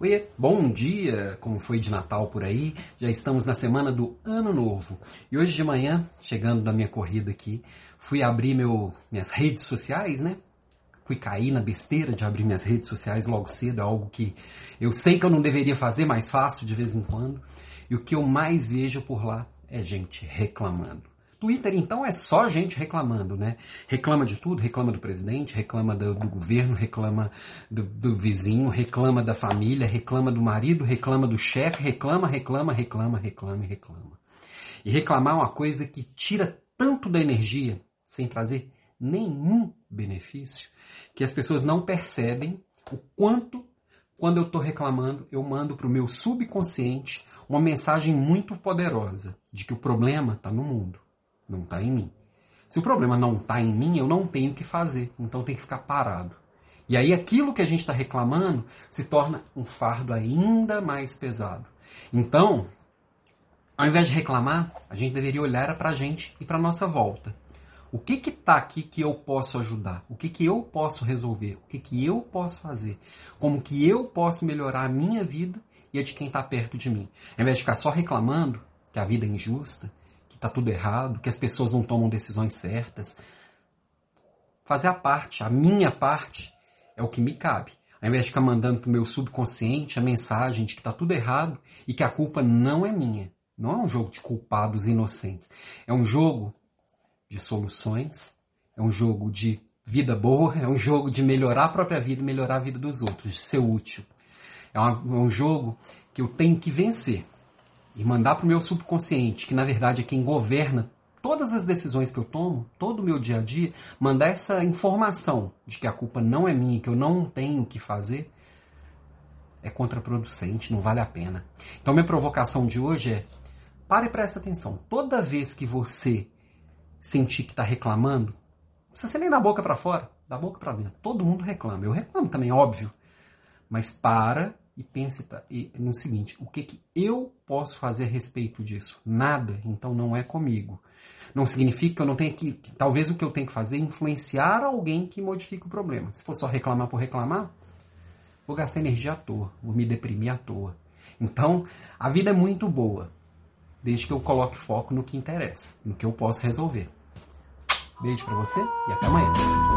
Oi, bom dia! Como foi de Natal por aí? Já estamos na semana do Ano Novo. E hoje de manhã, chegando da minha corrida aqui, fui abrir meu, minhas redes sociais, né? Fui cair na besteira de abrir minhas redes sociais logo cedo, é algo que eu sei que eu não deveria fazer, mas faço de vez em quando. E o que eu mais vejo por lá é gente reclamando. Twitter, então, é só gente reclamando, né? Reclama de tudo, reclama do presidente, reclama do, do governo, reclama do, do, vizinho, reclama da família, reclama do marido, reclama do chefe, reclama, reclama, reclama, reclama e reclama. E reclamar é uma coisa que tira tanto da energia, sem trazer nenhum benefício, que as pessoas não percebem o quanto, quando eu estou reclamando, eu mando para o meu subconsciente uma mensagem muito poderosa de que o problema está no mundo não está em mim. Se o problema não está em mim, eu não tenho o que fazer, então tem que ficar parado. E aí aquilo que a gente está reclamando se torna um fardo ainda mais pesado. Então, ao invés de reclamar, a gente deveria olhar para a gente e para a nossa volta. O que está aqui que eu posso ajudar? O que, que eu posso resolver? O que, que eu posso fazer? Como que eu posso melhorar a minha vida e a de quem está perto de mim? Ao invés de ficar só reclamando que a vida é injusta, está tudo errado, que as pessoas não tomam decisões certas. Fazer a parte, a minha parte, é o que me cabe. Ao invés de ficar mandando para o meu subconsciente a mensagem de que está tudo errado e que a culpa não é minha. Não é um jogo de culpados inocentes. É um jogo de soluções, é um jogo de vida boa, é um jogo de melhorar a própria vida e melhorar a vida dos outros, de ser útil. É, é um jogo que eu tenho que vencer e mandar para o meu subconsciente, que na verdade é quem governa todas as decisões que eu tomo, todo o meu dia a dia, mandar essa informação de que a culpa não é minha, que eu não tenho o que fazer, é contraproducente, não vale a pena. Então minha provocação de hoje é: pare e preste atenção. Toda vez que você sentir que está reclamando, não precisa ser nem da boca para fora, da boca para dentro. Todo mundo reclama. Eu reclamo também, óbvio. Mas para e pense no seguinte: o que, que eu posso fazer a respeito disso? Nada, então não é comigo. Não significa que eu não tenho que, que. Talvez o que eu tenho que fazer é influenciar alguém que modifique o problema. Se for só reclamar por reclamar, vou gastar energia à toa, vou me deprimir à toa. Então, a vida é muito boa, desde que eu coloque foco no que interessa, no que eu posso resolver. Beijo para você e até amanhã.